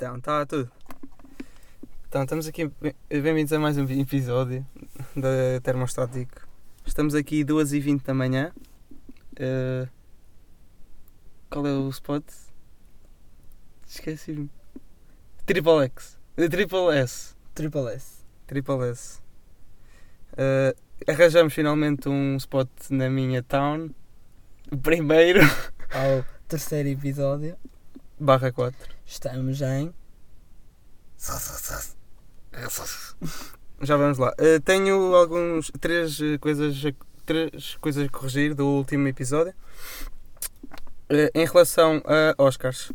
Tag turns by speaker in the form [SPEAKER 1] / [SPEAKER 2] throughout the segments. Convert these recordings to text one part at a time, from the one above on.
[SPEAKER 1] Então, está tudo. Então, estamos aqui. bem- Bem-vindos a mais um episódio da Termostático. Estamos aqui 2h20 da manhã. Eh, qual é o spot? Esqueci-me. Triple X. Triple S.
[SPEAKER 2] Triple S.
[SPEAKER 1] Triple S. Eh, arranjamos finalmente um spot na minha town. O primeiro.
[SPEAKER 2] Ao terceiro episódio,
[SPEAKER 1] Barra 4.
[SPEAKER 2] estamos em.
[SPEAKER 1] Já vamos lá. Uh, tenho alguns três coisas a, três coisas a corrigir do último episódio. Uh, em relação a Oscars.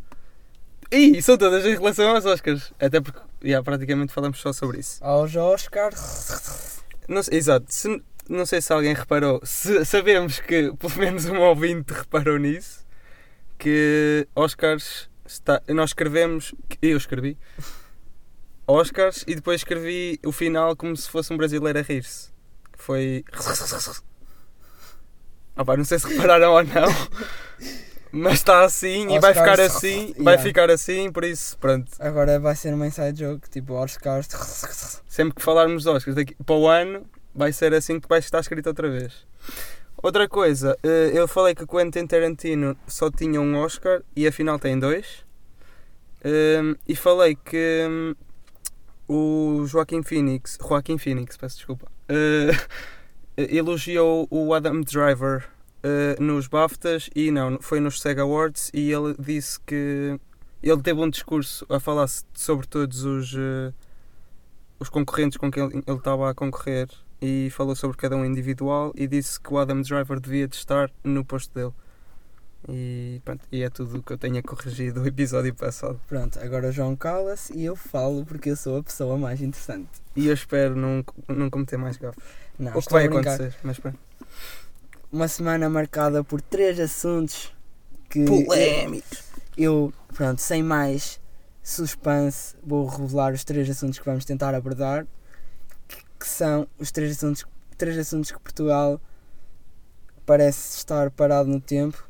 [SPEAKER 1] Ih, são todas em relação aos Oscars. Até porque já, praticamente falamos só sobre isso.
[SPEAKER 2] Aos Oscars.
[SPEAKER 1] Não exato. Se- não sei se alguém reparou. Se, sabemos que pelo menos um ouvinte reparou nisso. Que Oscars está. Nós escrevemos. Eu escrevi. Oscars e depois escrevi o final como se fosse um brasileiro a rir-se. Que foi. Ah, pá, não sei se repararam ou não. Mas está assim e vai
[SPEAKER 2] Oscars.
[SPEAKER 1] ficar assim. Vai
[SPEAKER 2] Yeah.
[SPEAKER 1] ficar assim, por isso, pronto.
[SPEAKER 2] Agora vai ser uma inside joke, tipo Oscars.
[SPEAKER 1] Sempre que falarmos de Oscars daqui para o ano, vai ser assim que vai estar escrito outra vez. Outra coisa, eh, eu falei que Quentin Tarantino só tinha um Oscar e afinal tem dois. Ehm, E falei que hum, o Joaquim Phoenix, Joaquim Phoenix, peço desculpa, eh, elogiou o Adam Driver eh, nos BAFTAs e não, foi nos SEG Awards e ele disse que ele teve um discurso a falar sobre todos os os concorrentes com quem ele estava a concorrer e falou sobre cada um individual e disse que o Adam Driver devia de estar no posto dele. E, pronto, e é tudo o que eu tenho a corrigir do episódio passado.
[SPEAKER 2] Pronto, agora o João cala-se e eu falo porque eu sou a pessoa mais interessante.
[SPEAKER 1] E eu espero não, não cometer mais gafos.
[SPEAKER 2] Não,
[SPEAKER 1] o que vai acontecer, mas pronto.
[SPEAKER 2] Uma semana marcada por três assuntos que
[SPEAKER 1] Polémicos!
[SPEAKER 2] eu, pronto, sem mais suspense, vou revelar os três assuntos que vamos tentar abordar, que, são os três assuntos, três assuntos que Portugal parece estar parado no tempo,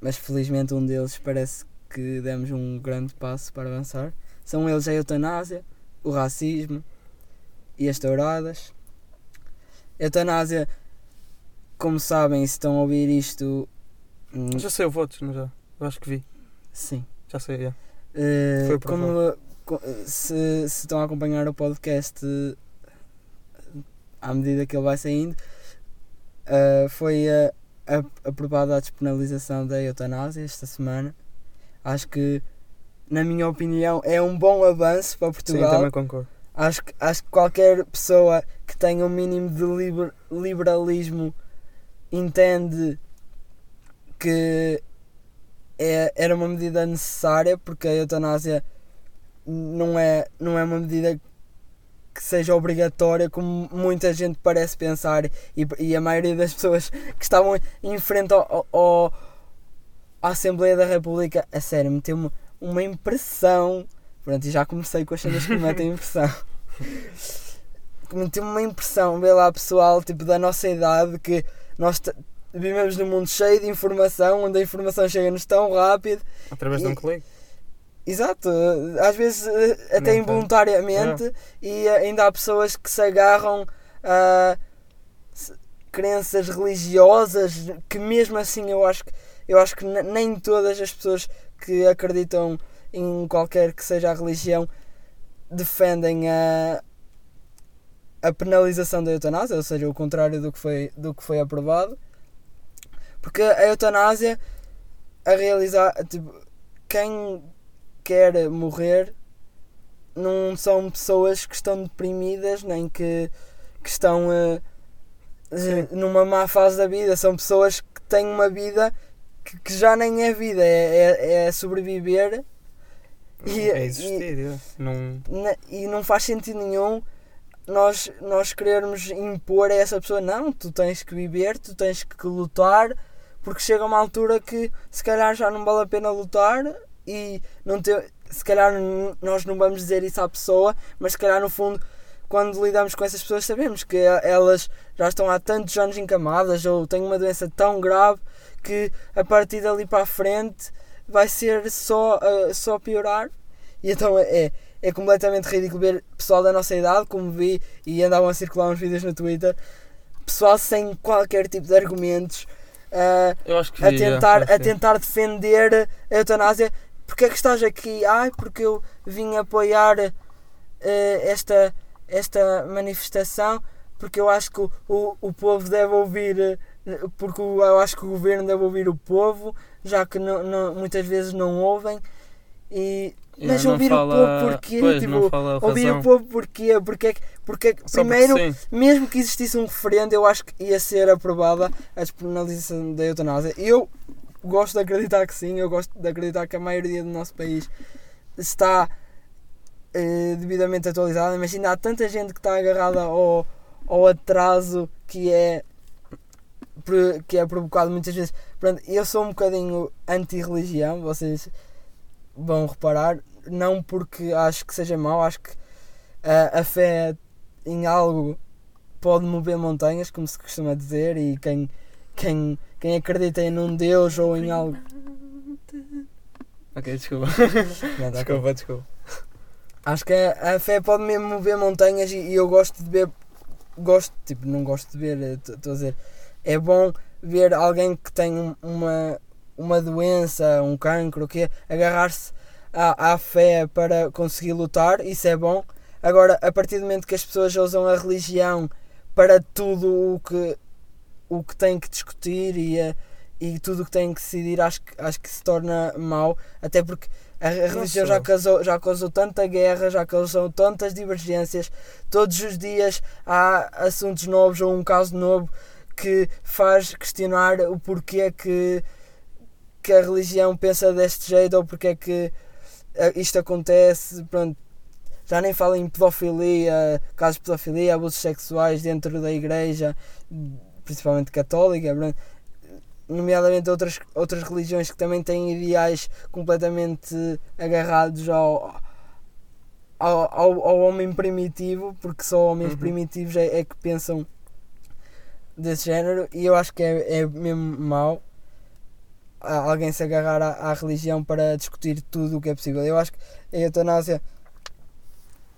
[SPEAKER 2] mas felizmente um deles parece que demos um grande passo para avançar. São eles a eutanásia, o racismo e as touradas. Eutanásia, como sabem, se estão a ouvir isto, hum,
[SPEAKER 1] Já sei o voto, não já? Eu acho que vi.
[SPEAKER 2] sim.
[SPEAKER 1] Já sei, já.
[SPEAKER 2] Uh,
[SPEAKER 1] Foi
[SPEAKER 2] como co- se, se estão a acompanhar o podcast à medida que ele vai saindo, uh, foi uh, a- aprovada a despenalização da eutanásia esta semana. Acho que, na minha opinião, é um bom avanço para
[SPEAKER 1] Sim,
[SPEAKER 2] Portugal.
[SPEAKER 1] também concordo.
[SPEAKER 2] Acho que, acho que qualquer pessoa que tenha um mínimo de liber- liberalismo entende que é, era uma medida necessária porque a eutanásia não é, não é uma medida que seja obrigatória como muita gente parece pensar e, e a maioria das pessoas que estavam em frente ao, ao- à Assembleia da República a sério, meteu-me uma impressão Pronto, e já comecei com as cenas que me metem impressão. Meteu-me uma impressão, vê lá pessoal, tipo da nossa idade, que nós vivemos num mundo cheio de informação, onde a informação chega-nos tão rápido.
[SPEAKER 1] Através de um
[SPEAKER 2] E-
[SPEAKER 1] clique.
[SPEAKER 2] Exato, às vezes eh, até
[SPEAKER 1] Não
[SPEAKER 2] involuntariamente, e eh, ainda há pessoas que se agarram a crenças religiosas que mesmo assim eu acho que eu acho que ne- nem todas as pessoas que acreditam em qualquer que seja a religião defendem a a penalização da eutanásia, ou seja, o contrário do que foi do que foi aprovado. Porque a eutanásia a realizar, tipo, quem quer morrer não são pessoas que estão deprimidas nem que, que estão eh, numa má fase da vida, são pessoas que têm uma vida que, que já nem é vida, é, é, é sobreviver. E,
[SPEAKER 1] é existir, é. Não...
[SPEAKER 2] e, e não faz sentido nenhum nós, nós querermos impor a essa pessoa, não, tu tens que viver, tu tens que lutar, porque chega uma altura que se calhar já não vale a pena lutar e não ter, se calhar nós não vamos dizer isso à pessoa, mas se calhar no fundo quando lidamos com essas pessoas sabemos que elas já estão há tantos anos encamadas ou têm uma doença tão grave que a partir dali para a frente vai ser só, uh, só piorar E então é, é completamente ridículo ver pessoal da nossa idade, como vi, e andavam a circular uns vídeos no Twitter, pessoal sem qualquer tipo de argumentos. Uh, a tentar, a tentar defender a eutanásia. Porque é que estás aqui? Ai, porque eu vim apoiar eh, esta, esta manifestação, porque eu acho que o, o, o povo deve ouvir, eh, porque eu acho que o governo deve ouvir o povo, já que não, não- muitas vezes não ouvem. E, mas
[SPEAKER 1] não
[SPEAKER 2] ouvir
[SPEAKER 1] fala-
[SPEAKER 2] o povo porquê?
[SPEAKER 1] Pois,
[SPEAKER 2] Tipo, ouvir
[SPEAKER 1] razão.
[SPEAKER 2] o povo porquê? Porque é que, porque é
[SPEAKER 1] porque
[SPEAKER 2] primeiro,
[SPEAKER 1] sim.
[SPEAKER 2] mesmo que existisse um referendo, eu acho que ia ser aprovada a despenalização da eutanásia. Eu gosto de acreditar que sim, eu gosto de acreditar que a maioria do nosso país está eh, devidamente atualizada, mas ainda há tanta gente que está agarrada ao, ao atraso que é que é provocado muitas vezes. Pronto, eu sou um bocadinho anti-religião, vocês vão reparar, não porque acho que seja mau, acho que a, a fé em algo pode mover montanhas, como se costuma dizer, e quem, quem, quem acredita em um Deus ou em algo.
[SPEAKER 1] Ok, desculpa.
[SPEAKER 2] Não, tá
[SPEAKER 1] desculpa, desculpa.
[SPEAKER 2] Acho que a, a fé pode mesmo mover montanhas e, e eu gosto de ver. Gosto, tipo, não gosto de ver, estou a dizer. É bom ver alguém que tem um- uma, uma doença, um cancro, o quê, agarrar-se à, à fé para conseguir lutar, isso é bom. Agora, a partir do momento que as pessoas usam a religião para tudo o que, o que têm que discutir e, a- e tudo o que têm que decidir, acho que, acho que se torna mau. Até porque a, religião já causou, já causou tanta guerra, já causou tantas divergências. Todos os dias há assuntos novos ou um caso novo que faz questionar o porquê que, que a religião pensa deste jeito ou porque é que eh, isto acontece. Pronto, já nem falo em pedofilia, casos de pedofilia, abusos sexuais dentro da igreja, principalmente católica, nomeadamente outras, outras religiões que também têm ideais completamente agarrados ao, ao, ao, ao homem primitivo, porque só homens
[SPEAKER 1] Uhum.
[SPEAKER 2] primitivos é, é que pensam desse género, e eu acho que é, é mesmo mau alguém se agarrar à, à religião para discutir tudo o que é possível. Eu acho que a eutanásia,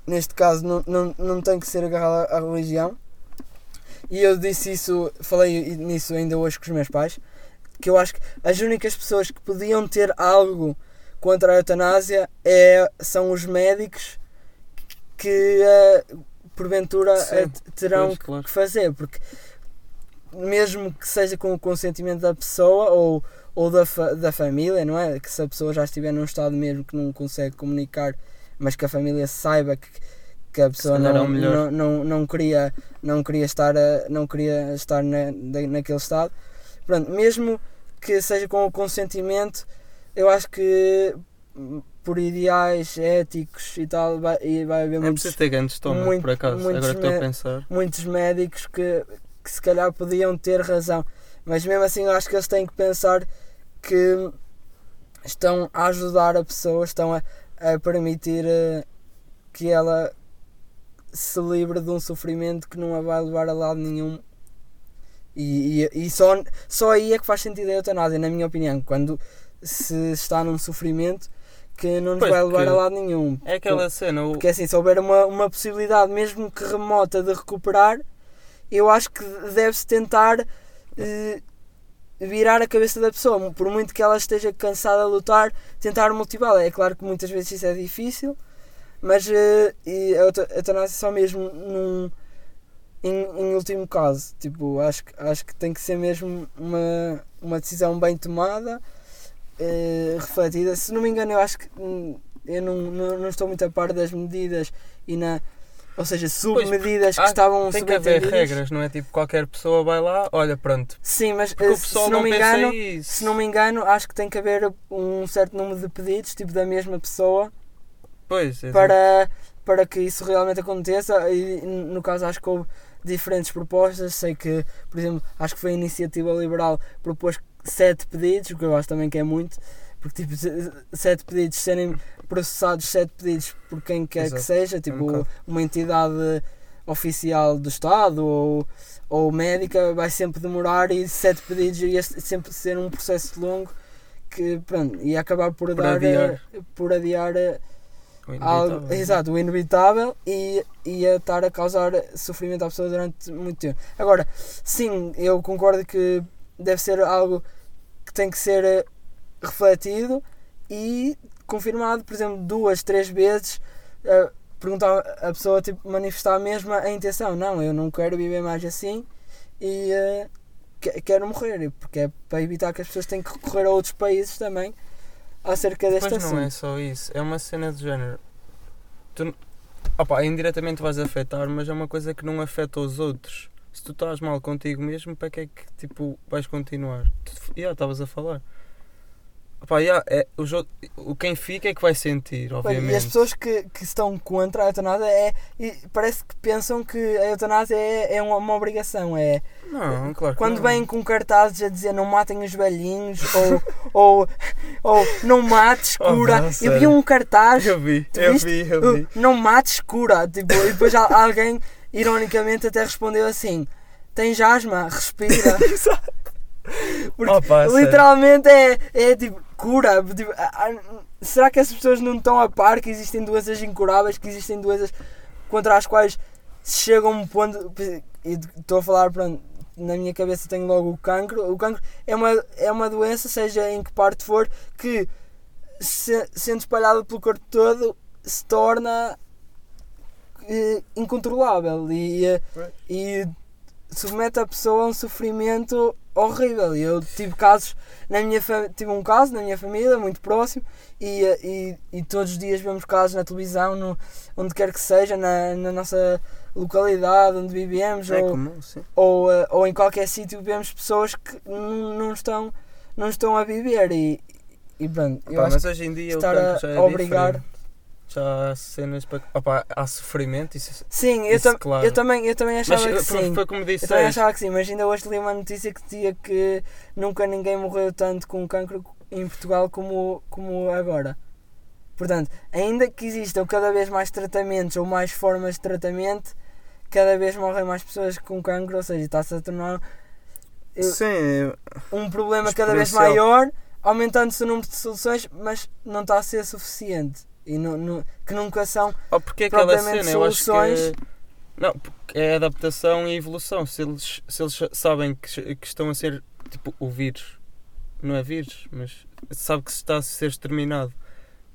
[SPEAKER 2] neste caso, não, não, não tem que ser agarrada à religião. E eu disse isso, falei nisso ainda hoje com os meus pais, que eu acho que as únicas pessoas que podiam ter algo contra a eutanásia é, são os médicos que eh, porventura
[SPEAKER 1] Sim,
[SPEAKER 2] eh, terão
[SPEAKER 1] pois, claro.
[SPEAKER 2] que fazer, porque mesmo que seja com o consentimento da pessoa ou, ou da, fa- da família, não é? Que se a pessoa já estiver num estado mesmo que não consegue comunicar, mas que a família saiba que, que a pessoa
[SPEAKER 1] é
[SPEAKER 2] não, não, não, não queria, não queria estar, a- não queria estar na, naquele estado. Pronto, mesmo que seja com o consentimento, eu acho que por ideais éticos e tal, vai, e vai haver
[SPEAKER 1] É
[SPEAKER 2] muitos,
[SPEAKER 1] preciso ter grande estômago,
[SPEAKER 2] muito-
[SPEAKER 1] por acaso.
[SPEAKER 2] muitos
[SPEAKER 1] Agora estou a pensar.
[SPEAKER 2] muitos médicos que, que se calhar podiam ter razão, mas mesmo assim eu acho que eles têm que pensar que estão a ajudar a pessoa, estão a, a permitir eh, que ela se livre de um sofrimento que não a vai levar a lado nenhum. E, e, e só, só aí é que faz sentido a eutanásia, na minha opinião, quando se está num sofrimento que não nos
[SPEAKER 1] Pois,
[SPEAKER 2] vai levar a lado nenhum.
[SPEAKER 1] É aquela cena, o,
[SPEAKER 2] Porque assim, se houver uma, uma possibilidade, mesmo que remota, de recuperar, eu acho que deve-se tentar eh, virar a cabeça da pessoa. Por muito que ela esteja cansada de lutar, tentar motivá-la. É claro que muitas vezes isso é difícil, mas eh, a euta- a eutanásia só mesmo num, em, em último caso. Tipo, acho, que- acho que tem que ser mesmo uma, uma decisão bem tomada, eh, refletida. Se não me engano, eu acho que hum, eu não, não, não estou muito a par das medidas e na. Ou seja, submedidas que estavam
[SPEAKER 1] tem que haver regras, não é? Tipo, qualquer pessoa vai lá, olha, pronto.
[SPEAKER 2] Sim, mas
[SPEAKER 1] Porque
[SPEAKER 2] eh, se não,
[SPEAKER 1] não,
[SPEAKER 2] me engano,
[SPEAKER 1] isso.
[SPEAKER 2] se não me engano, acho que tem que haver um certo número de pedidos, tipo da mesma pessoa,
[SPEAKER 1] Pois, é
[SPEAKER 2] para, para que isso realmente aconteça. E no caso, acho que houve diferentes propostas. Sei que, por exemplo, acho que foi a Iniciativa Liberal propôs sete pedidos, o que eu acho também que é muito, porque tipo, se- sete pedidos serem processados, sete pedidos por quem quer
[SPEAKER 1] Exato.
[SPEAKER 2] que seja,
[SPEAKER 1] um
[SPEAKER 2] tipo uma entidade oficial do Estado ou, ou médica, vai sempre demorar e sete pedidos ia sempre ser um processo longo que pronto, ia acabar por,
[SPEAKER 1] Por
[SPEAKER 2] dar,
[SPEAKER 1] adiar.
[SPEAKER 2] eh, por adiar eh, algo,
[SPEAKER 1] inevitável.
[SPEAKER 2] exato, o inevitável e ia estar a causar sofrimento à pessoa durante muito tempo. Agora, sim, eu concordo que deve ser algo que tem que ser eh, refletido e confirmado, por exemplo, duas, três vezes. eh, perguntar a pessoa tipo, manifestar mesmo a intenção, não, eu não quero viver mais assim e que- quero morrer, porque é para evitar que as pessoas tenham que recorrer a outros países também acerca
[SPEAKER 1] Depois
[SPEAKER 2] assunto.
[SPEAKER 1] não é só isso, é uma cena de género. Tu, opa, indiretamente vais afetar, mas é uma coisa que não afeta os outros. Se tu estás mal contigo mesmo, para que é que tipo, vais continuar? Tu, já estavas a falar. Opa, já, é, o quem fica é que vai sentir, obviamente.
[SPEAKER 2] E as pessoas que, que estão contra a eutanásia é, parece que pensam que a eutanásia é, é uma, uma obrigação. É
[SPEAKER 1] Não, claro que
[SPEAKER 2] quando
[SPEAKER 1] não.
[SPEAKER 2] vêm com cartazes a dizer não matem os velhinhos ou, ou, ou não mates,
[SPEAKER 1] Oh,
[SPEAKER 2] cura.
[SPEAKER 1] não,
[SPEAKER 2] eu vi um cartaz,
[SPEAKER 1] Eu vi, eu
[SPEAKER 2] viste?
[SPEAKER 1] vi, eu vi.
[SPEAKER 2] uh, não mates, cura. Tipo, e depois al- alguém, ironicamente, até respondeu assim: tens asma, respira. Porque
[SPEAKER 1] Opa,
[SPEAKER 2] literalmente é, é tipo cura. Tipo, será que essas pessoas não estão a par que existem doenças incuráveis, que existem doenças contra as quais se chega a um ponto. E estou a falar, pronto, na minha cabeça tenho logo o cancro. O cancro é uma, é uma doença, seja em que parte for, que se, sendo espalhada pelo corpo todo se torna eh, incontrolável e, eh, e submete a pessoa a um sofrimento horrível. E eu tive casos na minha tive um caso na minha família muito próximo e, eh, e, e todos os dias vemos casos na televisão, no, onde quer que seja, na, na nossa localidade onde vivemos
[SPEAKER 1] É
[SPEAKER 2] ou,
[SPEAKER 1] comum,
[SPEAKER 2] ou, eh, ou em qualquer sítio vemos pessoas que não, estão, não estão a viver e, e pronto, eu acho
[SPEAKER 1] mas hoje em dia
[SPEAKER 2] estar a
[SPEAKER 1] é
[SPEAKER 2] obrigar-
[SPEAKER 1] diferente. Já há cenas para. Opa, há sofrimento, isso,
[SPEAKER 2] Sim, eu,
[SPEAKER 1] Isso,
[SPEAKER 2] tam-
[SPEAKER 1] claro.
[SPEAKER 2] eu também, eu também achava
[SPEAKER 1] mas
[SPEAKER 2] que
[SPEAKER 1] foi,
[SPEAKER 2] sim.
[SPEAKER 1] foi como
[SPEAKER 2] Eu também achava que sim, mas ainda hoje li uma notícia que dizia que nunca ninguém morreu tanto com cancro em Portugal como, como agora. Portanto, ainda que existam cada vez mais tratamentos ou mais formas de tratamento, cada vez morrem mais pessoas com cancro, ou seja, está-se a tornar eh,
[SPEAKER 1] Sim,
[SPEAKER 2] um problema cada vez maior, aumentando-se o número de soluções, mas não está a ser suficiente. E nu- nu- que nunca são
[SPEAKER 1] Oh, porque é aquela
[SPEAKER 2] propriamente
[SPEAKER 1] cena, eu acho
[SPEAKER 2] soluções.
[SPEAKER 1] que. Não, porque é adaptação e evolução. Se eles, se eles sabem que, que estão a ser. Tipo, o vírus. Não é vírus, mas sabe que se está a ser exterminado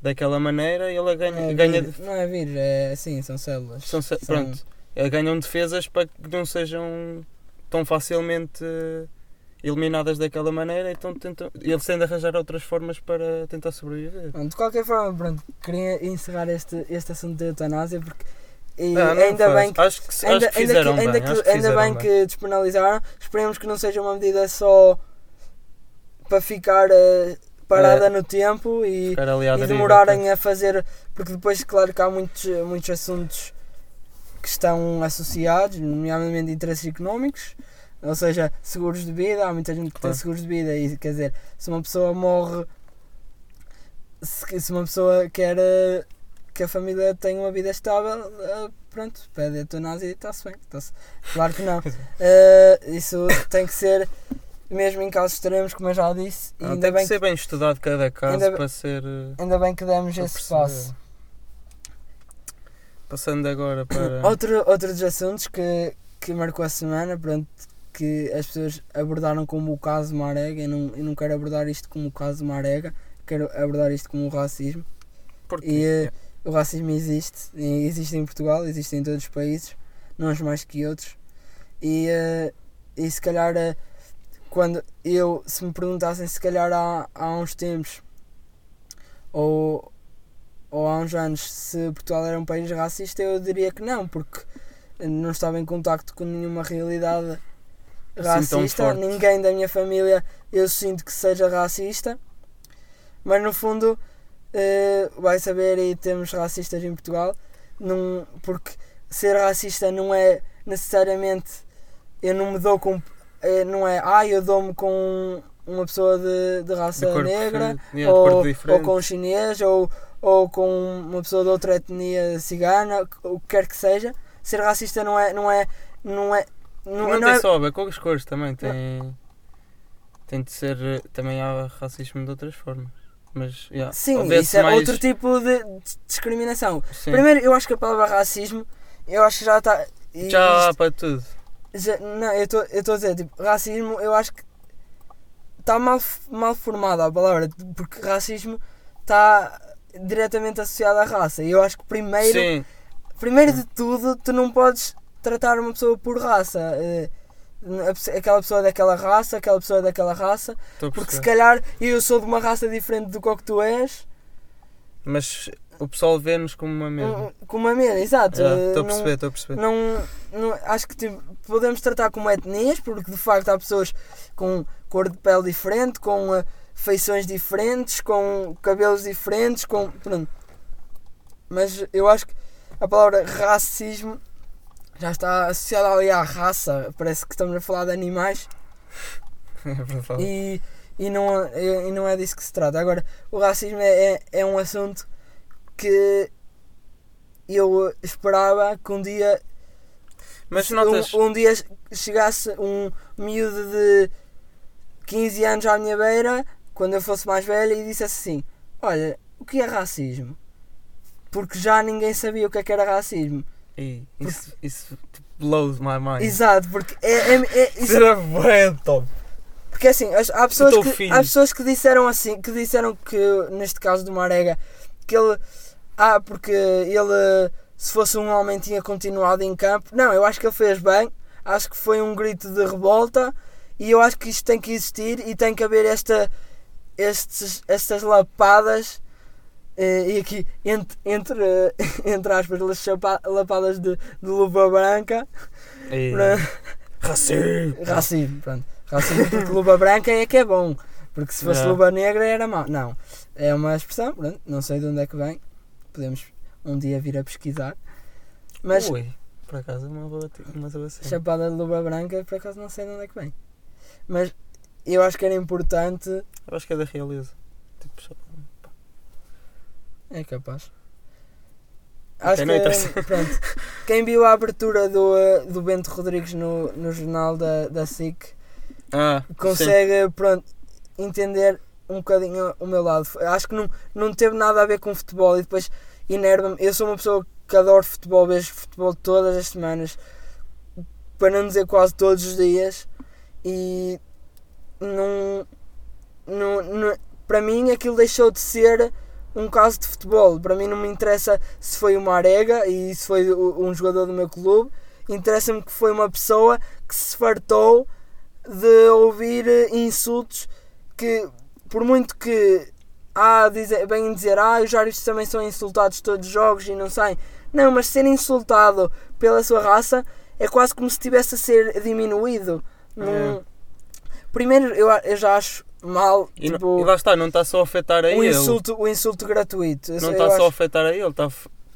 [SPEAKER 1] daquela maneira, ele ganha.
[SPEAKER 2] É
[SPEAKER 1] ganha
[SPEAKER 2] vírus. Não é vírus, é assim, são células.
[SPEAKER 1] são,
[SPEAKER 2] São-
[SPEAKER 1] pronto, eh, ganham defesas para que não sejam tão facilmente eh, eliminadas daquela maneira, então tentam, eles têm de arranjar outras formas para tentar sobreviver.
[SPEAKER 2] De qualquer forma, pronto, queria encerrar este, este assunto da eutanásia porque
[SPEAKER 1] Ah,
[SPEAKER 2] ainda
[SPEAKER 1] faz.
[SPEAKER 2] bem que
[SPEAKER 1] acho que,
[SPEAKER 2] ainda,
[SPEAKER 1] acho que
[SPEAKER 2] ainda ainda
[SPEAKER 1] bem,
[SPEAKER 2] que-
[SPEAKER 1] que
[SPEAKER 2] ainda
[SPEAKER 1] fizeram
[SPEAKER 2] bem que despenalizaram, esperemos que não seja uma medida só para ficar eh, parada
[SPEAKER 1] É.
[SPEAKER 2] no tempo e, e
[SPEAKER 1] deriva,
[SPEAKER 2] demorarem a fazer, porque depois, claro que há muitos, muitos assuntos que estão associados, nomeadamente interesses económicos, ou seja, seguros de vida, há muita gente que tem
[SPEAKER 1] Claro.
[SPEAKER 2] seguros de vida e quer dizer, se uma pessoa morre, se, se uma pessoa quer eh, que a família tenha uma vida estável, eh, pronto, pede eutanásia e está-se bem. Claro que não. Eh, isso tem que ser, mesmo em casos extremos, como eu já disse,
[SPEAKER 1] Ah,
[SPEAKER 2] ainda
[SPEAKER 1] tem que
[SPEAKER 2] bem
[SPEAKER 1] ser bem estudado cada caso
[SPEAKER 2] bem-
[SPEAKER 1] para ser.
[SPEAKER 2] Ainda bem que demos esse passo.
[SPEAKER 1] Passando agora para.
[SPEAKER 2] Outro, outro dos assuntos que, que marcou a semana, pronto, que as pessoas abordaram como o caso Marega, eu não, eu não quero abordar isto como o caso Marega, quero abordar isto como o racismo.
[SPEAKER 1] Porque,
[SPEAKER 2] E eh, o racismo existe, e existe em Portugal, existe em todos os países, não mais que outros. E, eh, e se calhar, eh, quando eu, se me perguntassem, se calhar há, há uns tempos ou, ou há uns anos, se Portugal era um país racista, eu diria que não, porque não estava em contacto com nenhuma realidade racista, ninguém da minha família eu sinto que seja racista, mas no fundo eh, vai saber e temos racistas em Portugal, não, porque ser racista não é necessariamente eu não me dou com eh, não é ah eu dou-me com uma pessoa de, de raça
[SPEAKER 1] de
[SPEAKER 2] negra
[SPEAKER 1] de
[SPEAKER 2] ou, ou com um chinês ou, ou com uma pessoa de outra etnia cigana, o que quer que seja. Ser racista não é não é não é não,
[SPEAKER 1] Não,
[SPEAKER 2] não
[SPEAKER 1] tem
[SPEAKER 2] é,
[SPEAKER 1] só a ver com as cores também, tem. Tem de ser. eh, Também há racismo de outras formas. Mas, yeah,
[SPEAKER 2] Sim, isso é
[SPEAKER 1] mais-
[SPEAKER 2] outro tipo de discriminação.
[SPEAKER 1] Sim.
[SPEAKER 2] Primeiro, eu acho que a palavra racismo, eu acho que já está.
[SPEAKER 1] Já há
[SPEAKER 2] isto-
[SPEAKER 1] para tudo.
[SPEAKER 2] já- não, eu estou eu estou a dizer, tipo, racismo, eu acho que está mal, mal formada a palavra, porque racismo está diretamente associado à raça. E eu acho que primeiro,
[SPEAKER 1] Sim,
[SPEAKER 2] primeiro de tudo, tu não podes tratar uma pessoa por raça. eh, a Aquela pessoa é daquela raça, aquela pessoa é daquela raça, porque se calhar eu sou de uma raça diferente do que tu és,
[SPEAKER 1] Mas o pessoal vê-nos como uma mesma.
[SPEAKER 2] um- com uma mesma, exato. Eh,
[SPEAKER 1] Estou a perceber, estou a perceber.
[SPEAKER 2] não, não acho que tipo, podemos tratar como etnias, porque de facto há pessoas com cor de pele diferente, com eh, feições diferentes, com cabelos diferentes, com. Pronto. Mas eu acho que a palavra racismo já está associada ali à raça. Parece que estamos a falar de animais
[SPEAKER 1] É
[SPEAKER 2] e, e, não, e, e não é disso que se trata. Agora, o racismo é, é, é um assunto que eu esperava que um dia
[SPEAKER 1] Mas
[SPEAKER 2] um-
[SPEAKER 1] notas.
[SPEAKER 2] um, dia chegasse um miúdo de 15 anos à minha beira, quando eu fosse mais velho, e dissesse assim: Olha, o que é racismo? Porque já ninguém sabia o que é que era racismo.
[SPEAKER 1] Ih, isso, isso tipo, blows my mind.
[SPEAKER 2] Exato, porque é, é, é- isso-
[SPEAKER 1] Isso era bué top.
[SPEAKER 2] porque assim, as- há pessoas,
[SPEAKER 1] teu
[SPEAKER 2] que,
[SPEAKER 1] filho.
[SPEAKER 2] há pessoas que disseram assim, que disseram que, neste caso do Marega, que ele. Ah, porque ele, se fosse um homem, tinha continuado em campo. Não, eu acho que ele fez bem. Acho que foi um grito de revolta. E eu acho que isto tem que existir e tem que haver esta, estes, estas lapadas. Eh, e aqui, entre, entre, eh, entre aspas, las lapadas de, de luva branca.
[SPEAKER 1] Ih,
[SPEAKER 2] para-
[SPEAKER 1] Racismo.
[SPEAKER 2] Racismo, pronto. Racismo porque luva branca é que é bom. Porque se fosse
[SPEAKER 1] Yeah.
[SPEAKER 2] luva negra era mau. Não. É uma expressão, pronto. Não sei de onde é que vem. Podemos um dia vir a pesquisar. Mas
[SPEAKER 1] Ui, por acaso é uma boa, uma boa
[SPEAKER 2] chapada de luva branca, por acaso não sei de onde é que vem. Mas eu acho que era importante.
[SPEAKER 1] Eu acho que é da realeza. Tipo.
[SPEAKER 2] É capaz. Acho que,
[SPEAKER 1] interessa.
[SPEAKER 2] pronto, quem viu a abertura do, eh, do Bento Rodrigues no, no jornal da, da SIC
[SPEAKER 1] Ah,
[SPEAKER 2] consegue pronto, entender um bocadinho o meu lado. Acho que não, não teve nada a ver com futebol e depois enerva-me. Eu sou uma pessoa que adoro futebol, vejo futebol todas as semanas, para não dizer quase todos os dias, e não, não, não- para mim aquilo deixou de ser um caso de futebol. Para mim não me interessa se foi uma arega e se foi um jogador do meu clube. Interessa-me que foi uma pessoa que se fartou de ouvir eh, insultos que, por muito que há dizer, bem dizer, ah, os árbitros também são insultados todos os jogos e não saem. Não, mas ser insultado pela sua raça é quase como se estivesse a ser diminuído. Não- Primeiro, eu, eu já acho mal
[SPEAKER 1] E, não-
[SPEAKER 2] tipo,
[SPEAKER 1] e lá está, não está só a afetar a
[SPEAKER 2] o,
[SPEAKER 1] ele.
[SPEAKER 2] insulto, o insulto gratuito.
[SPEAKER 1] Não está só a afetar a ele, está,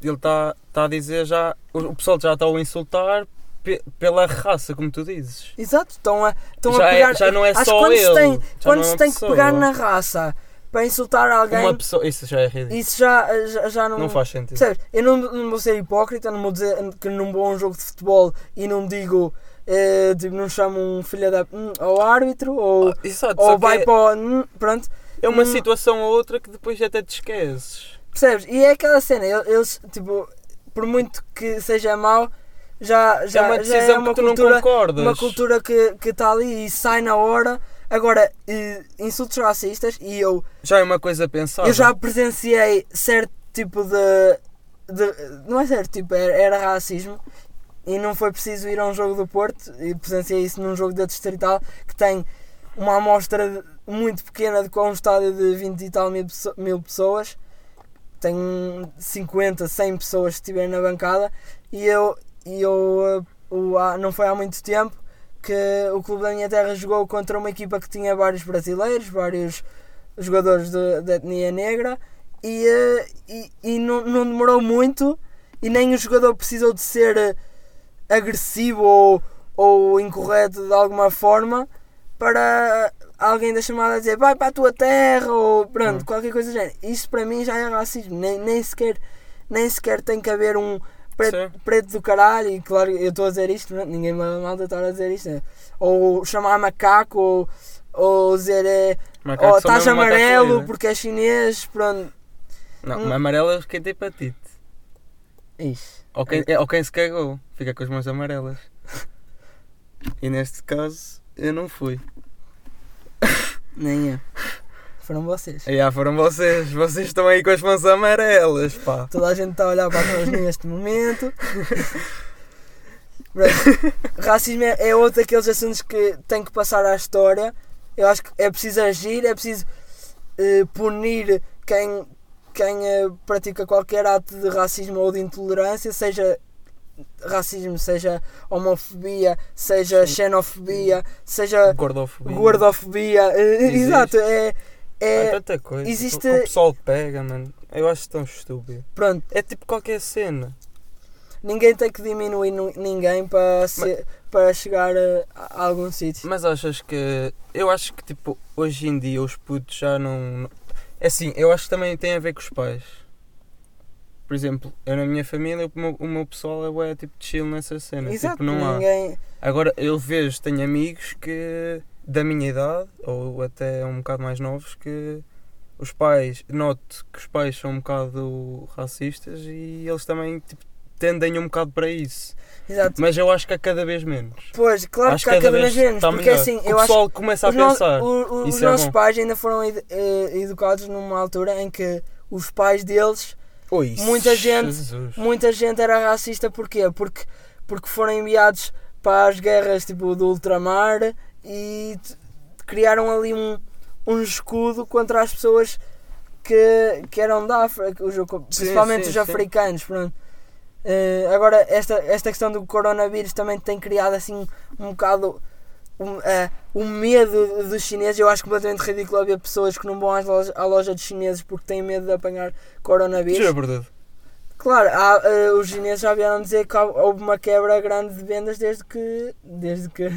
[SPEAKER 1] ele está, está a dizer já. O, pessoal já está a o insultar pe- pela raça, como tu dizes.
[SPEAKER 2] Exato, estão a, estão
[SPEAKER 1] Já
[SPEAKER 2] a
[SPEAKER 1] é-
[SPEAKER 2] pegar.
[SPEAKER 1] já não é
[SPEAKER 2] acho que
[SPEAKER 1] só
[SPEAKER 2] quando
[SPEAKER 1] ele,
[SPEAKER 2] Se tem, quando
[SPEAKER 1] não é
[SPEAKER 2] se tem que
[SPEAKER 1] pessoa.
[SPEAKER 2] pegar na raça para insultar alguém,
[SPEAKER 1] Uma pessoa. Isso já é ridículo.
[SPEAKER 2] isso já, já, já não.
[SPEAKER 1] Não faz sentido.
[SPEAKER 2] Percebes? Eu não, não vou ser hipócrita, não vou dizer que não vou a um jogo de futebol e não digo, eh, tipo, não chamo um filho da. hum, ao árbitro ou,
[SPEAKER 1] Exato, só
[SPEAKER 2] ou vai
[SPEAKER 1] é,
[SPEAKER 2] para o. hum, pronto,
[SPEAKER 1] é uma
[SPEAKER 2] hum.
[SPEAKER 1] situação ou outra que depois até te esqueces.
[SPEAKER 2] percebes? E é aquela cena, el- eles, tipo, por muito que seja mau, já, já,
[SPEAKER 1] é uma
[SPEAKER 2] já
[SPEAKER 1] decisão
[SPEAKER 2] é uma
[SPEAKER 1] que tu
[SPEAKER 2] cultura,
[SPEAKER 1] não concordas.
[SPEAKER 2] uma cultura que que está ali e sai na hora. Agora, insultos racistas, e eu,
[SPEAKER 1] Já é uma coisa pensada.
[SPEAKER 2] eu já presenciei certo tipo de, de- Não é certo tipo, era, era racismo. E não foi preciso ir a um jogo do Porto. E presenciei isso num jogo da Distrital que tem uma amostra muito pequena de com um estádio de 20 e tal mil, pesso- mil pessoas. Tem 50, 100 pessoas que estiverem na bancada. E eu, e eu há- não foi há muito tempo que o clube da minha terra jogou contra uma equipa que tinha vários brasileiros, vários jogadores da etnia negra e, eh, e, e não, não demorou muito e nem o jogador precisou de ser eh, agressivo ou, ou incorreto de alguma forma para alguém da chamada dizer vai para a tua terra ou pronto,
[SPEAKER 1] Hum.
[SPEAKER 2] qualquer coisa do género. Isso para mim já é racismo, nem, nem, sequer, nem sequer tem que haver um preto, preto do caralho e claro eu estou a dizer isto, não é? ninguém me mal de eu estar a dizer isto, né? ou chamar macaco ou, ou dizer é, estás amarelo
[SPEAKER 1] líder.
[SPEAKER 2] porque é chinês, pronto.
[SPEAKER 1] Não,
[SPEAKER 2] Hum.
[SPEAKER 1] amarelo é quem tem hepatite.
[SPEAKER 2] Ixi.
[SPEAKER 1] Ou quem, é, ou quem se cagou, fica com as mãos amarelas. E neste caso, eu não fui.
[SPEAKER 2] Nem eu. Foram vocês.
[SPEAKER 1] E já foram vocês, vocês estão aí com as mãos amarelas, pá.
[SPEAKER 2] Toda a gente está a olhar para nós neste momento. Racismo é, é outro daqueles assuntos que tem que passar à história. Eu acho que é preciso agir, é preciso eh, punir quem, quem eh, pratica qualquer ato de racismo ou de intolerância, seja racismo, seja homofobia, seja
[SPEAKER 1] Sim.
[SPEAKER 2] xenofobia, seja
[SPEAKER 1] Gordofobia.
[SPEAKER 2] gordofobia. eh,
[SPEAKER 1] Existe.
[SPEAKER 2] exato, é, é.
[SPEAKER 1] Tanta coisa.
[SPEAKER 2] existe-
[SPEAKER 1] Que o pessoal pega, mano. Eu acho tão estúpido.
[SPEAKER 2] Pronto,
[SPEAKER 1] É tipo qualquer cena.
[SPEAKER 2] ninguém tem que diminuir nu- ninguém para, ser- para chegar a, a algum sítio.
[SPEAKER 1] Mas achas que. Eu acho que tipo, hoje em dia os putos já não. É assim, eu acho que também tem a ver com os pais. Por exemplo, eu na minha família, o meu, o meu pessoal é bué, tipo chill nessa cena.
[SPEAKER 2] Exato,
[SPEAKER 1] tipo, não há.
[SPEAKER 2] ninguém.
[SPEAKER 1] Agora eu vejo, tenho amigos que da minha idade, ou até um bocado mais novos, que os pais, noto que os pais são um bocado racistas e eles também tipo, tendem um bocado para isso.
[SPEAKER 2] Exato.
[SPEAKER 1] Mas eu acho que é cada vez menos.
[SPEAKER 2] Pois, claro
[SPEAKER 1] acho
[SPEAKER 2] que há cada vez menos,
[SPEAKER 1] está
[SPEAKER 2] porque
[SPEAKER 1] melhor.
[SPEAKER 2] assim, eu
[SPEAKER 1] o
[SPEAKER 2] acho
[SPEAKER 1] pessoal começa a
[SPEAKER 2] os, no-
[SPEAKER 1] pensar.
[SPEAKER 2] o- os
[SPEAKER 1] é
[SPEAKER 2] nossos
[SPEAKER 1] bom.
[SPEAKER 2] pais ainda foram eh, educados numa altura em que os pais deles, muita gente-
[SPEAKER 1] Jesus.
[SPEAKER 2] muita gente era racista, porquê? Porque, porque foram enviados para as guerras tipo do ultramar e criaram ali um, um escudo contra as pessoas que, que eram da África, os- principalmente
[SPEAKER 1] sim,
[SPEAKER 2] os
[SPEAKER 1] sim.
[SPEAKER 2] africanos. Pronto. Eh, agora, esta, esta questão do coronavírus também tem criado assim um bocado um, eh, um medo dos chineses. Eu acho completamente ridículo haver pessoas que não vão loja, à loja dos chineses porque têm medo de apanhar coronavírus.
[SPEAKER 1] Juro por Deus.
[SPEAKER 2] Claro, há, eh, os chineses já vieram dizer que houve uma quebra grande de vendas desde que, desde que, o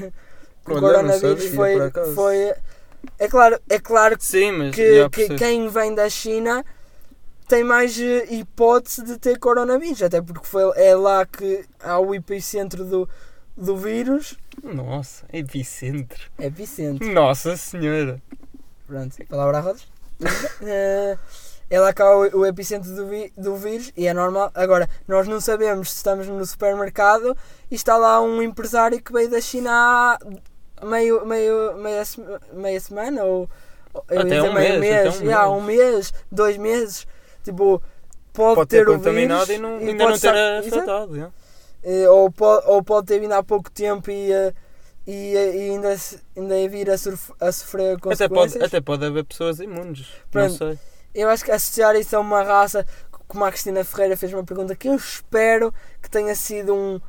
[SPEAKER 1] Olha, não
[SPEAKER 2] coronavírus foi, foi. É claro, é claro
[SPEAKER 1] Sim, mas
[SPEAKER 2] que, que quem vem da China tem mais eh, hipótese de ter coronavírus, até porque foi, é lá que há o epicentro do, do vírus.
[SPEAKER 1] Nossa, epicentro.
[SPEAKER 2] Epicentro,
[SPEAKER 1] Nossa senhora.
[SPEAKER 2] pronto, palavra a rodas. Eh, é lá que há o, o epicentro do, vi- do vírus e é normal. Agora, nós não sabemos se estamos no supermercado e está lá um empresário que veio da China há meio, meio, meia, meia semana ou eu
[SPEAKER 1] Até um
[SPEAKER 2] meio
[SPEAKER 1] mês, até um mês.
[SPEAKER 2] um mês, dois meses, tipo, pode,
[SPEAKER 1] Pode
[SPEAKER 2] ter,
[SPEAKER 1] ter
[SPEAKER 2] o vírus
[SPEAKER 1] e não,
[SPEAKER 2] e
[SPEAKER 1] ainda não ter afetado.
[SPEAKER 2] Eh, ou, pode, ou pode ter vindo há pouco tempo e, eh, e, eh, e ainda, ainda vir a, surf- a sofrer
[SPEAKER 1] Até
[SPEAKER 2] consequências.
[SPEAKER 1] pode, até pode haver pessoas imunes.
[SPEAKER 2] Pronto.
[SPEAKER 1] Não sei.
[SPEAKER 2] Eu acho que associar isso a uma raça, como a Cristina Ferreira fez uma pergunta que eu espero que tenha sido um,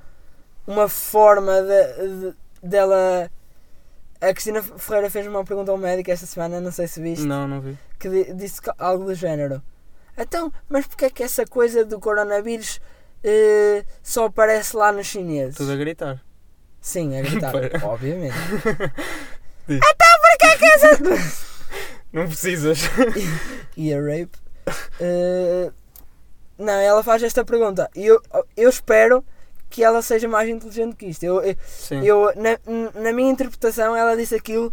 [SPEAKER 2] uma forma de, de- dela. A Cristina Ferreira fez uma pergunta ao médico esta semana, não sei se viste,
[SPEAKER 1] Não, não vi.
[SPEAKER 2] que di- disse algo do género. Então, mas porquê é que essa coisa do coronavírus eh, só aparece lá nos chineses?
[SPEAKER 1] Tudo a gritar.
[SPEAKER 2] Sim, a gritar, obviamente.
[SPEAKER 1] Diz.
[SPEAKER 2] Então porquê é que essa.
[SPEAKER 1] Não precisas.
[SPEAKER 2] e a rape. Eh, não, ela faz esta pergunta eu, eu espero que ela seja mais inteligente que isto. Eu, eu,
[SPEAKER 1] Sim.
[SPEAKER 2] eu- na, na minha interpretação, ela disse aquilo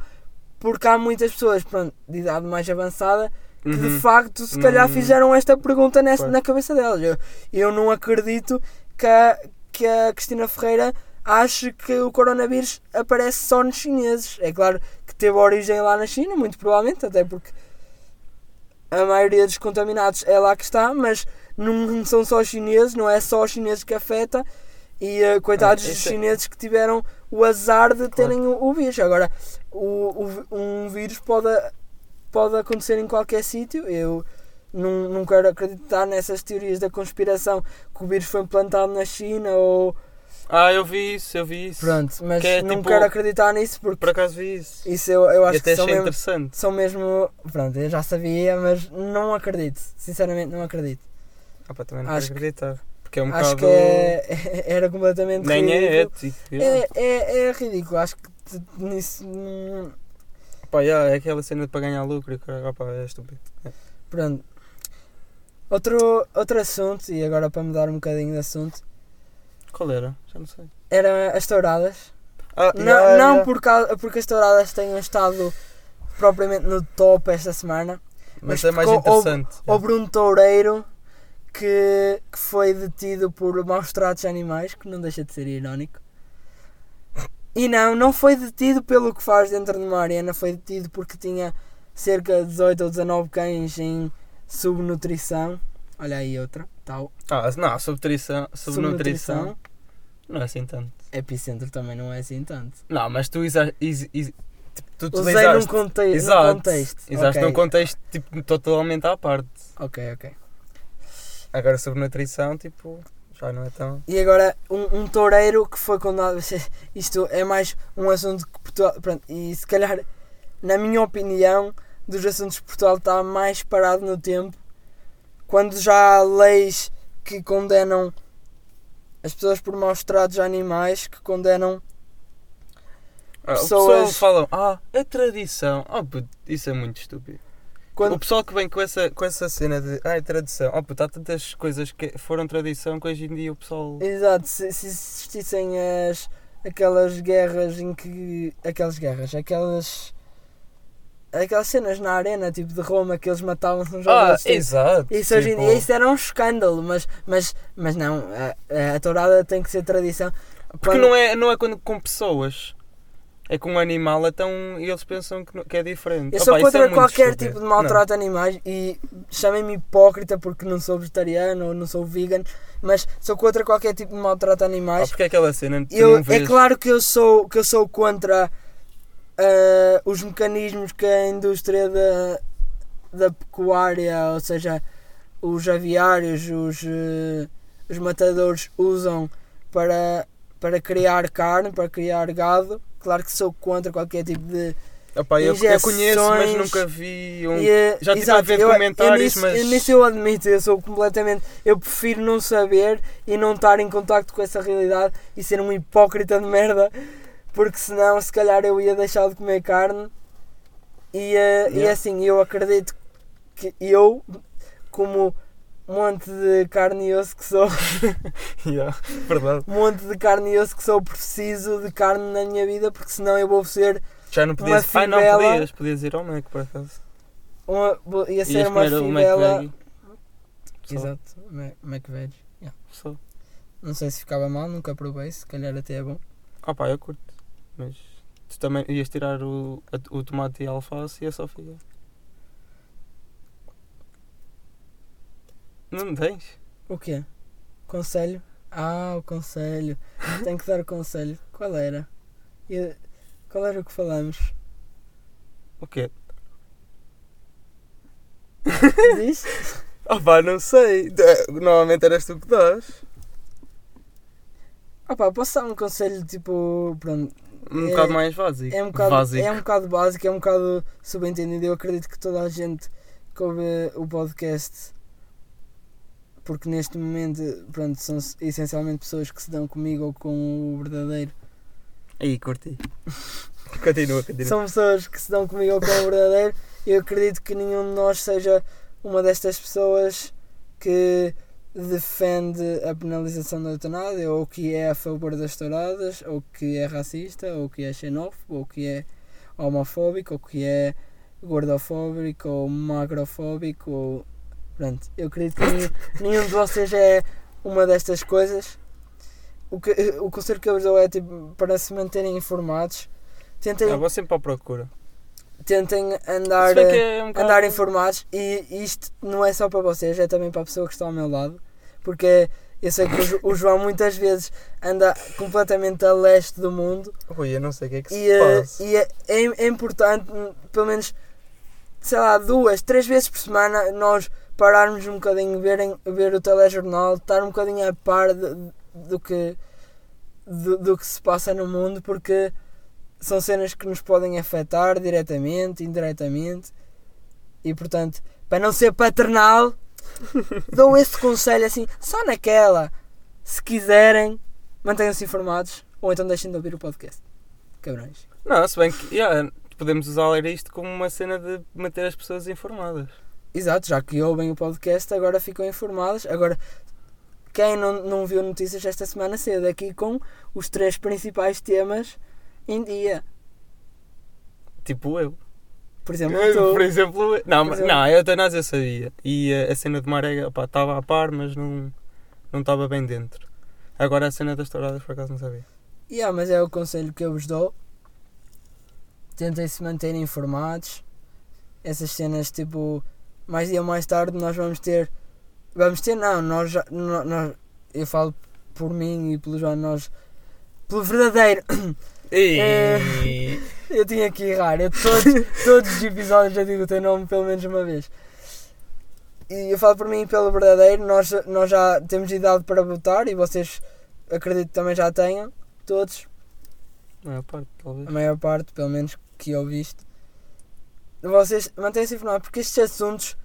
[SPEAKER 2] porque há muitas pessoas pronto, de idade mais avançada que de
[SPEAKER 1] Uhum.
[SPEAKER 2] facto se calhar
[SPEAKER 1] Uhum.
[SPEAKER 2] fizeram esta pergunta
[SPEAKER 1] Claro.
[SPEAKER 2] na cabeça delas. Eu, eu não acredito que a, que a Cristina Ferreira ache que o coronavírus aparece só nos chineses. É claro que teve origem lá na China, muito provavelmente, até porque a maioria dos contaminados é lá que está, mas não são só os chineses, não é só os chineses que afeta. E eh, coitados
[SPEAKER 1] Ah,
[SPEAKER 2] dos
[SPEAKER 1] é-
[SPEAKER 2] chineses que tiveram o azar de terem o, o vírus. Agora, o, o- um vírus pode, pode acontecer em qualquer sítio. Eu não, não quero acreditar nessas teorias da conspiração que o vírus foi implantado na China ou.
[SPEAKER 1] Ah, eu vi isso, eu vi isso.
[SPEAKER 2] Pronto, mas
[SPEAKER 1] Que é
[SPEAKER 2] não
[SPEAKER 1] tipo-
[SPEAKER 2] quero acreditar nisso porque
[SPEAKER 1] Por acaso vi isso.
[SPEAKER 2] isso eu, eu acho que são mesmo,
[SPEAKER 1] interessante.
[SPEAKER 2] são mesmo. Pronto, eu já sabia, mas não acredito. Sinceramente, não acredito.
[SPEAKER 1] Ah, pá, também não
[SPEAKER 2] Acho
[SPEAKER 1] quero acreditar. Porque é um
[SPEAKER 2] acho
[SPEAKER 1] bocado.
[SPEAKER 2] que é, era completamente
[SPEAKER 1] Nem é
[SPEAKER 2] ridículo.
[SPEAKER 1] ético. já.
[SPEAKER 2] É, é, é ridículo, acho que nisso. hum,
[SPEAKER 1] Pá, já, é aquela cena para ganhar lucro e pá, é estúpido.
[SPEAKER 2] Pronto. Outro, outro assunto, e agora para mudar um bocadinho de assunto,
[SPEAKER 1] Qual era? Já não sei.
[SPEAKER 2] era as touradas.
[SPEAKER 1] Ah,
[SPEAKER 2] Não,
[SPEAKER 1] já,
[SPEAKER 2] não
[SPEAKER 1] já.
[SPEAKER 2] Por causa, porque as touradas tenham estado propriamente no top esta semana.
[SPEAKER 1] Mas,
[SPEAKER 2] Mas
[SPEAKER 1] é mais interessante.
[SPEAKER 2] O Bruno Toureiro, que, que foi detido por maus tratos a animais, que não deixa de ser irónico. E não, não foi detido pelo que faz dentro de uma arena, foi detido porque tinha cerca de 18 ou 19 cães em subnutrição. Olha aí outra, tal.
[SPEAKER 1] Ah, não, subnutrição, subnutrição não é assim tanto.
[SPEAKER 2] Epicentro também não é assim tanto.
[SPEAKER 1] Não, mas tu exa, tipo, tu
[SPEAKER 2] Usei num,
[SPEAKER 1] utilizaste.
[SPEAKER 2] conte
[SPEAKER 1] Exato.
[SPEAKER 2] num contexto.
[SPEAKER 1] Usaste
[SPEAKER 2] Ok,
[SPEAKER 1] num contexto tipo, totalmente à parte.
[SPEAKER 2] Ok, ok.
[SPEAKER 1] Agora subnutrição, tipo, já não é tão.
[SPEAKER 2] E agora, um, um toureiro que foi condenado. Isto é mais um assunto que Portugal. Pronto, e se calhar, na minha opinião, dos assuntos que Portugal está mais parado no tempo. Quando já há leis que condenam as pessoas por maus tratos a animais, que condenam.
[SPEAKER 1] Ah, O
[SPEAKER 2] Pessoas-
[SPEAKER 1] pessoal fala, ah, é tradição. Oh, puto, isso é muito estúpido. O
[SPEAKER 2] Quando,
[SPEAKER 1] pessoal que vem com essa, com essa cena de, ah, é tradição. Oh, puto, há tantas coisas que foram tradição que hoje em dia o pessoal.
[SPEAKER 2] exato, se, se existissem as, aquelas guerras em que. Aquelas guerras, aquelas. Aquelas cenas na arena, tipo de Roma, que eles matavam-se uns aos
[SPEAKER 1] Ah,
[SPEAKER 2] tipo,
[SPEAKER 1] exato.
[SPEAKER 2] Isso hoje em
[SPEAKER 1] tipo,
[SPEAKER 2] dia isso era um escândalo, mas, mas, mas não, a, a tourada tem que ser tradição.
[SPEAKER 1] Porque
[SPEAKER 2] Quando-
[SPEAKER 1] não é, não é quando, com pessoas. É com um animal, então eles pensam que, não- que é diferente.
[SPEAKER 2] Eu
[SPEAKER 1] Opa,
[SPEAKER 2] sou
[SPEAKER 1] isso é
[SPEAKER 2] contra
[SPEAKER 1] muito
[SPEAKER 2] qualquer
[SPEAKER 1] estúpido.
[SPEAKER 2] tipo de maltrato a animais e chamem-me hipócrita porque não sou vegetariano ou não sou vegan, mas sou contra qualquer tipo de maltrato a
[SPEAKER 1] Não. Ah,
[SPEAKER 2] animais.
[SPEAKER 1] porque é aquela cena.
[SPEAKER 2] Eu, é
[SPEAKER 1] vês...
[SPEAKER 2] claro que eu sou, que eu sou contra ah, os mecanismos que a indústria da, da pecuária, ou seja, os aviários, os, eh, os matadores usam para, para criar carne, para criar gado. Claro que sou contra qualquer tipo de.
[SPEAKER 1] Opa, eu, eu conheço, mas nunca vi um.
[SPEAKER 2] E, eh,
[SPEAKER 1] já tive
[SPEAKER 2] exato,
[SPEAKER 1] a ver
[SPEAKER 2] eu-
[SPEAKER 1] comentários,
[SPEAKER 2] eu nisso,
[SPEAKER 1] mas-
[SPEAKER 2] eu nisso eu admito, eu sou completamente. Eu prefiro não saber e não estar em contacto com essa realidade e ser um hipócrita de merda, porque senão, se calhar, eu ia deixar de comer carne. E, eh, e
[SPEAKER 1] Yeah.
[SPEAKER 2] assim, eu acredito que eu, como monte de carne e osso que sou,
[SPEAKER 1] Yeah, verdade.
[SPEAKER 2] monte de carne e osso que sou, preciso de carne na minha vida, porque senão eu vou ser
[SPEAKER 1] Já não podias.
[SPEAKER 2] Uma
[SPEAKER 1] Ai, não podias. Podias ir ao Mac, por acaso.
[SPEAKER 2] uma, ia ser
[SPEAKER 1] Ias
[SPEAKER 2] uma.
[SPEAKER 1] Só,
[SPEAKER 2] Exato, Mac- McVeg.
[SPEAKER 1] Só.
[SPEAKER 2] Não sei se ficava mal, nunca provei, se calhar até é bom.
[SPEAKER 1] Ah pá, eu curto. Mas tu também ias tirar o, o tomate e a alface e a só Não tens?
[SPEAKER 2] O quê? Conselho? Ah, o conselho. Tenho que dar o conselho. Qual era? E- Qual era o que falamos?
[SPEAKER 1] O quê?
[SPEAKER 2] Diz?
[SPEAKER 1] Ah pá, não sei. Normalmente eras tu que dás.
[SPEAKER 2] Opa, posso dar um conselho tipo. Pronto,
[SPEAKER 1] Um
[SPEAKER 2] É-
[SPEAKER 1] bocado mais básico.
[SPEAKER 2] é um bocado,
[SPEAKER 1] Básico.
[SPEAKER 2] é um bocado básico, é um bocado subentendido. Eu acredito que toda a gente que ouve o podcast, porque neste momento, pronto, são essencialmente pessoas que se dão comigo ou com o verdadeiro.
[SPEAKER 1] Aí, curti. continua, continua.
[SPEAKER 2] São pessoas que se dão comigo ou com o verdadeiro. Eu acredito que nenhum de nós seja uma destas pessoas que defende a penalização da eutanásia, ou que é a favor das touradas, ou que é racista, ou que é xenófobo, ou que é homofóbico, ou que é gordofóbico, ou magrofóbico, ou... Pronto, eu acredito que nenhum, nenhum de vocês é uma destas coisas. O, que, o conselho que eu vos dou é tipo, para se manterem informados, tentem,
[SPEAKER 1] Eu vou sempre à procura.
[SPEAKER 2] tentem andar, eh,
[SPEAKER 1] é um bocado-
[SPEAKER 2] andar informados e isto não é só para vocês, é também para a pessoa que está ao meu lado, porque eu sei que o João muitas vezes anda completamente a leste do mundo
[SPEAKER 1] Ui, eu não sei o que é que se
[SPEAKER 2] e, eh,
[SPEAKER 1] passa.
[SPEAKER 2] e é, é, é importante, hum, pelo menos, sei lá, duas, três vezes por semana, nós pararmos um bocadinho, verem, ver o telejornal, estar um bocadinho a par de- do, que, do, do que se passa no mundo, porque são cenas que nos podem afetar diretamente, indiretamente, e portanto, para não ser paternal, dou esse conselho assim, só naquela. Se quiserem, mantenham-se informados, ou então deixem de ouvir o podcast. Cabrões.
[SPEAKER 1] Não, se bem que yeah, podemos usar isto como uma cena de manter as pessoas informadas.
[SPEAKER 2] Exato, já que ouvem o podcast, agora ficam informados. Agora, quem não, não viu notícias esta semana cedo aqui com os três principais temas em dia.
[SPEAKER 1] Tipo eu.
[SPEAKER 2] Por exemplo, tu,
[SPEAKER 1] Por exemplo, não,
[SPEAKER 2] Por exemplo-
[SPEAKER 1] não, a eutanásia eu sabia. E eh, a cena de Marega, pá, estava a par, mas não não estava bem dentro. Agora a cena das touradas, por acaso, não sabia.
[SPEAKER 2] Yeah, mas é o conselho que eu vos dou. Tentem se manter informados. Essas cenas, tipo, mais dia mais tarde, nós vamos ter. Vamos ter, não, nós, nós eu falo por mim e pelo João, nós. Pelo verdadeiro. É. Eu tinha que errar. Eu todos, todos os episódios já digo o teu nome pelo menos uma vez. E eu falo por mim e pelo verdadeiro. Nós, nós já temos idade para votar e vocês acredito que também já tenham. Todos.
[SPEAKER 1] Não, parte, talvez.
[SPEAKER 2] a maior parte, pelo menos que eu viste, vocês mantenham-se informados porque estes assuntos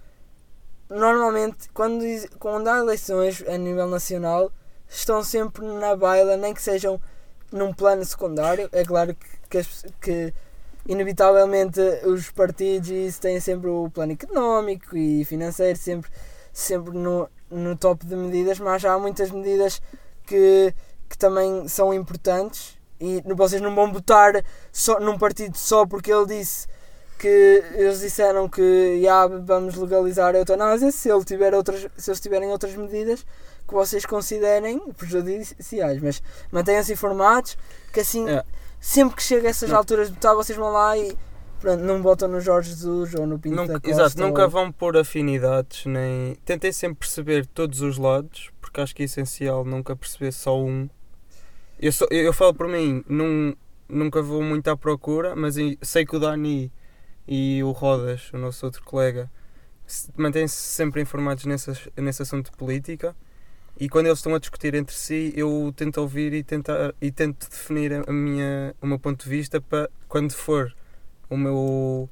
[SPEAKER 2] normalmente quando, quando há eleições a nível nacional estão sempre na baila, nem que sejam num plano secundário. É claro que, que, que inevitavelmente os partidos isso têm sempre o plano económico e financeiro sempre, sempre no, no top de medidas, mas há muitas medidas que, que também são importantes e vocês não vão votar só, num partido só porque ele disse que eles disseram que já vamos legalizar a eutanásia se, ele tiver outras, se eles tiverem outras medidas que vocês considerem prejudiciais. Mas mantenham-se informados que assim,
[SPEAKER 1] É.
[SPEAKER 2] sempre que chega a essas
[SPEAKER 1] Não.
[SPEAKER 2] alturas de votar, vocês vão lá e pronto, não votam no Jorge Jesus ou no Pinto
[SPEAKER 1] Nunca,
[SPEAKER 2] da Costa.
[SPEAKER 1] exato, nunca
[SPEAKER 2] ou-
[SPEAKER 1] vão pôr afinidades, nem. Tentei sempre perceber todos os lados, porque acho que é essencial nunca perceber só um. Eu, só, eu, eu falo por mim, num, nunca vou muito à procura, mas sei que o Dani e o Rodas, o nosso outro colega, se- mantêm-se sempre informados nesse, nesse assunto de política. E quando eles estão a discutir entre si, eu tento ouvir e, tentar, e tento definir a minha, o meu ponto de vista para quando for o meu,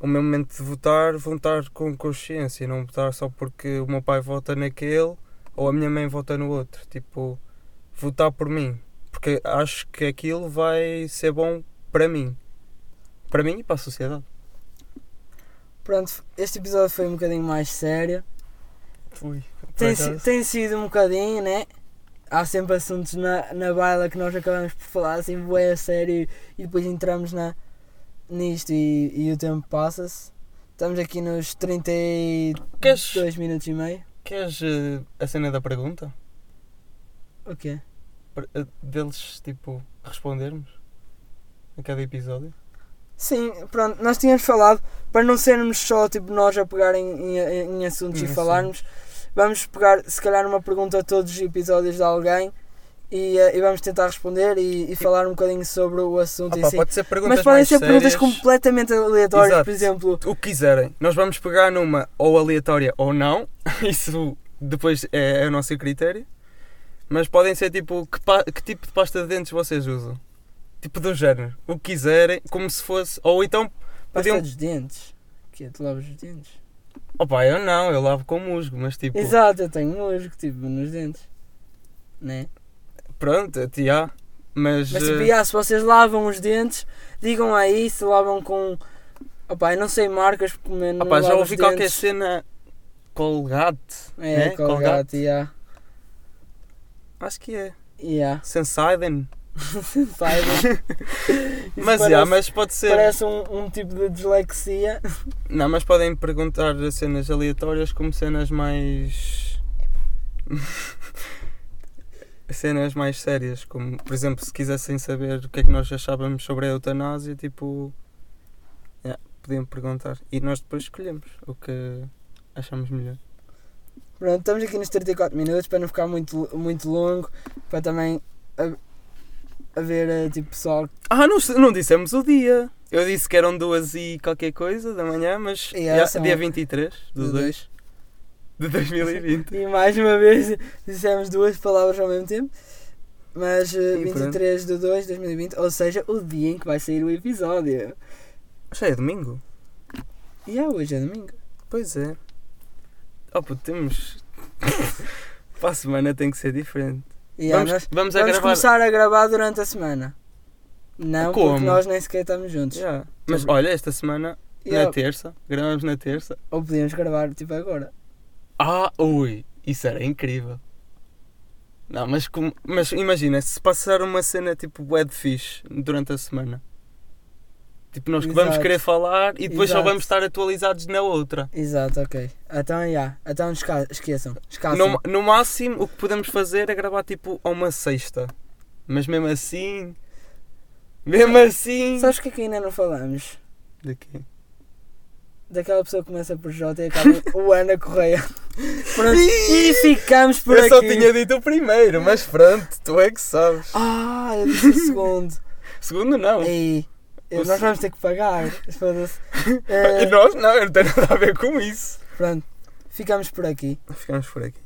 [SPEAKER 1] o meu momento de votar, votar com consciência, não votar só porque o meu pai vota naquele ou a minha mãe vota no outro. Tipo, votar por mim, porque acho que aquilo vai ser bom para mim, para mim e para a sociedade.
[SPEAKER 2] Pronto, este episódio foi um bocadinho mais sério.
[SPEAKER 1] Fui.
[SPEAKER 2] Tem, si- tem sido um bocadinho, né? Há sempre assuntos na, na baila que nós acabamos por falar assim, bué a sério e depois entramos na, nisto e, e o tempo passa-se. Estamos aqui nos 32
[SPEAKER 1] Queres,
[SPEAKER 2] minutos e meio.
[SPEAKER 1] queres eh, a cena da pergunta?
[SPEAKER 2] O quê?
[SPEAKER 1] Eh, Deles, tipo, respondermos a cada episódio?
[SPEAKER 2] Sim, pronto, nós tínhamos falado para não sermos só tipo nós a pegar em, em, em assuntos e falarmos, vamos pegar se calhar uma pergunta a todos os episódios de alguém e, eh, e vamos tentar responder e, e falar um bocadinho sobre o assunto
[SPEAKER 1] Ah
[SPEAKER 2] em si.
[SPEAKER 1] pode ser perguntas
[SPEAKER 2] Mas podem ser perguntas
[SPEAKER 1] sérias.
[SPEAKER 2] completamente aleatórias,
[SPEAKER 1] Exato.
[SPEAKER 2] por exemplo.
[SPEAKER 1] o que quiserem. Nós vamos pegar numa ou aleatória ou não. Isso depois é, é o nosso critério. Mas podem ser tipo que, que tipo de pasta de dentes vocês usam? Tipo do género. O que quiserem, como se fosse. Ou então
[SPEAKER 2] Pasta
[SPEAKER 1] podiam.
[SPEAKER 2] dos dentes. Que é, tu lavas os dentes?
[SPEAKER 1] Opa, eu não, eu lavo com musgo, mas tipo.
[SPEAKER 2] Exato, eu tenho musgo, tipo, nos dentes. Né?
[SPEAKER 1] Pronto, já. Mas.
[SPEAKER 2] Mas tipo,
[SPEAKER 1] eh,
[SPEAKER 2] yeah, se vocês lavam os dentes, digam aí se lavam com. Opa, eu não sei marcas porque não
[SPEAKER 1] opa, já ouvi
[SPEAKER 2] os
[SPEAKER 1] qualquer
[SPEAKER 2] dentes.
[SPEAKER 1] cena. Colgate.
[SPEAKER 2] É,
[SPEAKER 1] né?
[SPEAKER 2] Colgate, yeah.
[SPEAKER 1] Acho que é.
[SPEAKER 2] Yeah.
[SPEAKER 1] Sensaiden.
[SPEAKER 2] Isso
[SPEAKER 1] Mas
[SPEAKER 2] parece,
[SPEAKER 1] já, mas pode ser.
[SPEAKER 2] parece um, um tipo de dislexia.
[SPEAKER 1] Não, mas podem perguntar cenas aleatórias como cenas mais. cenas mais sérias, como por exemplo, se quisessem saber o que é que nós achávamos sobre a eutanásia, tipo. yeah, podiam perguntar. E nós depois escolhemos o que achamos melhor.
[SPEAKER 2] Pronto, estamos aqui nos 34 minutos para não ficar muito, muito longo, para também ha- haver eh, tipo pessoal.
[SPEAKER 1] Ah, não, não dissemos o dia! Eu disse que eram duas e qualquer coisa da manhã, mas
[SPEAKER 2] Yeah,
[SPEAKER 1] yeah,
[SPEAKER 2] são-
[SPEAKER 1] dia 23 do
[SPEAKER 2] de
[SPEAKER 1] 2 de 2020.
[SPEAKER 2] E mais uma vez dissemos duas palavras ao mesmo tempo. Mas eh,
[SPEAKER 1] E
[SPEAKER 2] 23 de 2 de 2020, ou seja, o dia em que vai sair o episódio.
[SPEAKER 1] Já é domingo?
[SPEAKER 2] E é hoje é domingo.
[SPEAKER 1] Pois é. Oh, puto, temos. Para a semana tem que ser diferente.
[SPEAKER 2] Yeah,
[SPEAKER 1] vamos
[SPEAKER 2] nós
[SPEAKER 1] vamos a
[SPEAKER 2] vamos começar a gravar durante a semana. Não,
[SPEAKER 1] Como?
[SPEAKER 2] porque nós nem sequer estamos juntos.
[SPEAKER 1] Yeah. Mas olha, esta semana,
[SPEAKER 2] Yeah,
[SPEAKER 1] na terça, gravamos na terça.
[SPEAKER 2] Ou podíamos gravar tipo agora.
[SPEAKER 1] Ah, ui, isso era incrível. Não, mas, mas imagina, se passar uma cena tipo de fixe durante a semana. Tipo, nós que vamos
[SPEAKER 2] Exato.
[SPEAKER 1] querer falar e depois só
[SPEAKER 2] Exato.
[SPEAKER 1] vamos estar atualizados na outra.
[SPEAKER 2] Exato, ok. Então, já. Então esca esqueçam. Escassem.
[SPEAKER 1] No, no máximo, o que podemos fazer é gravar tipo a uma sexta. Mas mesmo assim. Mesmo assim.
[SPEAKER 2] Sabes o que é que ainda não falamos?
[SPEAKER 1] Daqui.
[SPEAKER 2] Daquela pessoa que começa por J e acaba o Ana Correia. Pronto. E ficamos por
[SPEAKER 1] Eu
[SPEAKER 2] aqui.
[SPEAKER 1] só tinha dito o primeiro, mas pronto, tu é que sabes.
[SPEAKER 2] Ah, eu disse o segundo.
[SPEAKER 1] Segundo, não.
[SPEAKER 2] Ei, Nós vamos ter que pagar. Foda-se.
[SPEAKER 1] E
[SPEAKER 2] Eh,
[SPEAKER 1] nós não, eu não tenho nada a ver com isso.
[SPEAKER 2] pronto. Ficamos por aqui.
[SPEAKER 1] Ficamos por aqui.